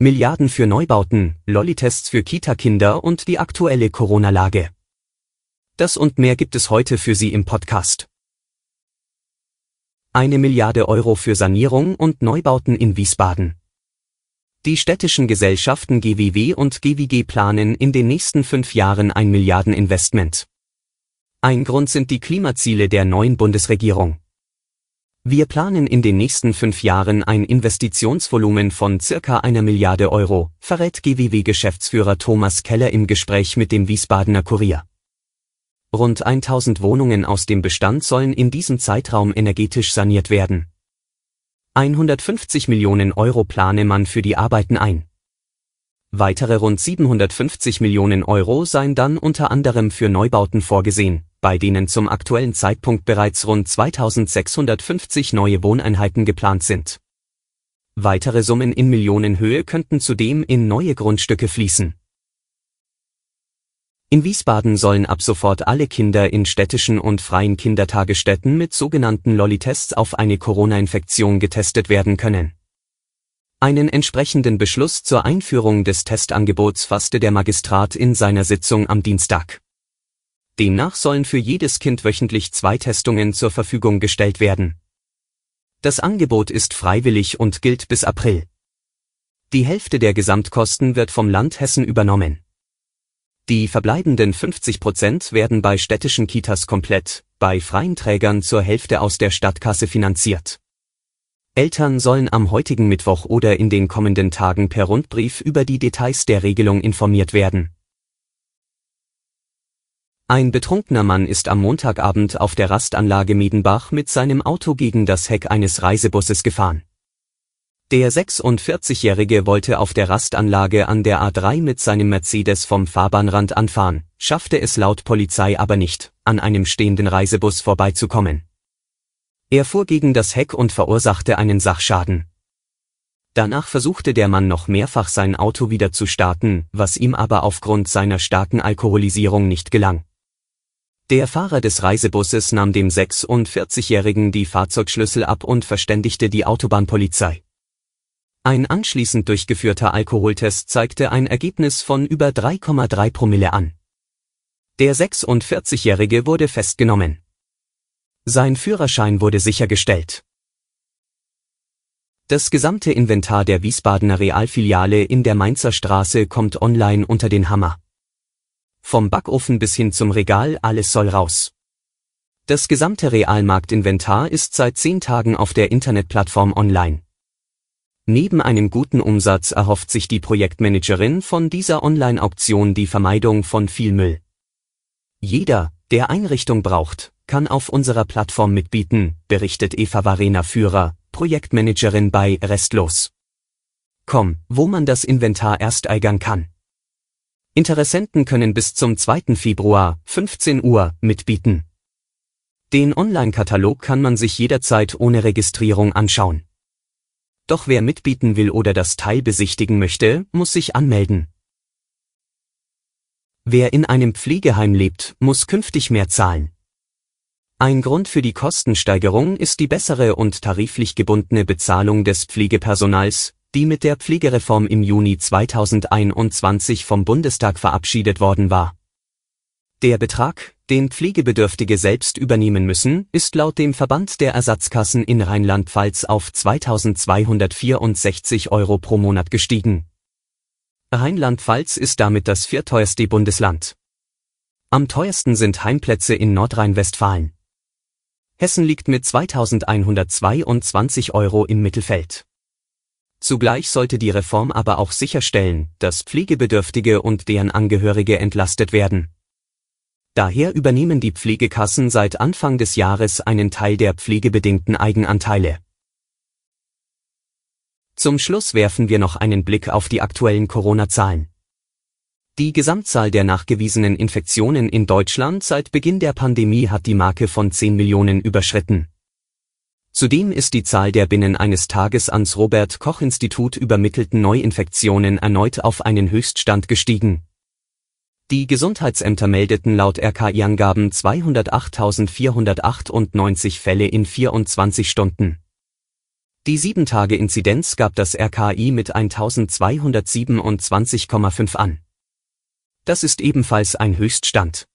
Milliarden für Neubauten, Lolli-Tests für Kita-Kinder und die aktuelle Corona-Lage. Das und mehr gibt es heute für Sie im Podcast. Eine Milliarde Euro für Sanierung und Neubauten in Wiesbaden. Die städtischen Gesellschaften GWW und GWG planen in den nächsten fünf Jahren ein Milliardeninvestment. Ein Grund sind die Klimaziele der neuen Bundesregierung. Wir planen in den nächsten fünf Jahren ein Investitionsvolumen von circa einer Milliarde Euro, verrät GWW-Geschäftsführer Thomas Keller im Gespräch mit dem Wiesbadener Kurier. Rund 1000 Wohnungen aus dem Bestand sollen in diesem Zeitraum energetisch saniert werden. 150 Millionen Euro plane man für die Arbeiten ein. Weitere rund 750 Millionen Euro seien dann unter anderem für Neubauten vorgesehen, bei denen zum aktuellen Zeitpunkt bereits rund 2650 neue Wohneinheiten geplant sind. Weitere Summen in Millionenhöhe könnten zudem in neue Grundstücke fließen. In Wiesbaden sollen ab sofort alle Kinder in städtischen und freien Kindertagesstätten mit sogenannten Lolli-Tests auf eine Corona-Infektion getestet werden können. Einen entsprechenden Beschluss zur Einführung des Testangebots fasste der Magistrat in seiner Sitzung am Dienstag. Demnach sollen für jedes Kind wöchentlich zwei Testungen zur Verfügung gestellt werden. Das Angebot ist freiwillig und gilt bis April. Die Hälfte der Gesamtkosten wird vom Land Hessen übernommen. Die verbleibenden 50 Prozent werden bei städtischen Kitas komplett, bei freien Trägern zur Hälfte aus der Stadtkasse finanziert. Eltern sollen am heutigen Mittwoch oder in den kommenden Tagen per Rundbrief über die Details der Regelung informiert werden. Ein betrunkener Mann ist am Montagabend auf der Rastanlage Miedenbach mit seinem Auto gegen das Heck eines Reisebusses gefahren. Der 46-Jährige wollte auf der Rastanlage an der A3 mit seinem Mercedes vom Fahrbahnrand anfahren, schaffte es laut Polizei aber nicht, an einem stehenden Reisebus vorbeizukommen. Er fuhr gegen das Heck und verursachte einen Sachschaden. Danach versuchte der Mann noch mehrfach sein Auto wieder zu starten, was ihm aber aufgrund seiner starken Alkoholisierung nicht gelang. Der Fahrer des Reisebusses nahm dem 46-Jährigen die Fahrzeugschlüssel ab und verständigte die Autobahnpolizei. Ein anschließend durchgeführter Alkoholtest zeigte ein Ergebnis von über 3,3 Promille an. Der 46-Jährige wurde festgenommen. Sein Führerschein wurde sichergestellt. Das gesamte Inventar der Wiesbadener Realfiliale in der Mainzer Straße kommt online unter den Hammer. Vom Backofen bis hin zum Regal alles soll raus. Das gesamte Realmarktinventar ist seit zehn Tagen auf der Internetplattform online. Neben einem guten Umsatz erhofft sich die Projektmanagerin von dieser Online-Auktion die Vermeidung von viel Müll. Jeder, der Einrichtung braucht, kann auf unserer Plattform mitbieten, berichtet Eva Varena Führer, Projektmanagerin bei Restlos. Komm, wo man das Inventar ersteigern kann. Interessenten können bis zum 2. Februar, 15 Uhr, mitbieten. Den Online-Katalog kann man sich jederzeit ohne Registrierung anschauen. Doch wer mitbieten will oder das Teil besichtigen möchte, muss sich anmelden. Wer in einem Pflegeheim lebt, muss künftig mehr zahlen. Ein Grund für die Kostensteigerung ist die bessere und tariflich gebundene Bezahlung des Pflegepersonals, die mit der Pflegereform im Juni 2021 vom Bundestag verabschiedet worden war. Der Betrag, den Pflegebedürftige selbst übernehmen müssen, ist laut dem Verband der Ersatzkassen in Rheinland-Pfalz auf 2264 Euro pro Monat gestiegen. Rheinland-Pfalz ist damit das vierteuerste Bundesland. Am teuersten sind Heimplätze in Nordrhein-Westfalen. Hessen liegt mit 2122 Euro im Mittelfeld. Zugleich sollte die Reform aber auch sicherstellen, dass Pflegebedürftige und deren Angehörige entlastet werden. Daher übernehmen die Pflegekassen seit Anfang des Jahres einen Teil der pflegebedingten Eigenanteile. Zum Schluss werfen wir noch einen Blick auf die aktuellen Corona-Zahlen. Die Gesamtzahl der nachgewiesenen Infektionen in Deutschland seit Beginn der Pandemie hat die Marke von 10 Millionen überschritten. Zudem ist die Zahl der binnen eines Tages ans Robert Koch Institut übermittelten Neuinfektionen erneut auf einen Höchststand gestiegen. Die Gesundheitsämter meldeten laut RKI-Angaben 208.498 Fälle in 24 Stunden. Die 7-Tage-Inzidenz gab das RKI mit 1227,5 an. Das ist ebenfalls ein Höchststand.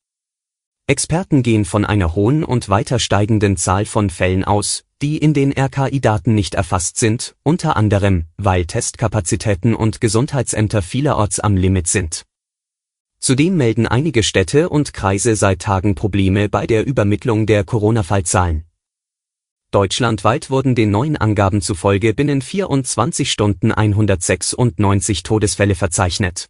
Experten gehen von einer hohen und weiter steigenden Zahl von Fällen aus, die in den RKI-Daten nicht erfasst sind, unter anderem, weil Testkapazitäten und Gesundheitsämter vielerorts am Limit sind. Zudem melden einige Städte und Kreise seit Tagen Probleme bei der Übermittlung der Corona-Fallzahlen. Deutschlandweit wurden den neuen Angaben zufolge binnen 24 Stunden 196 Todesfälle verzeichnet.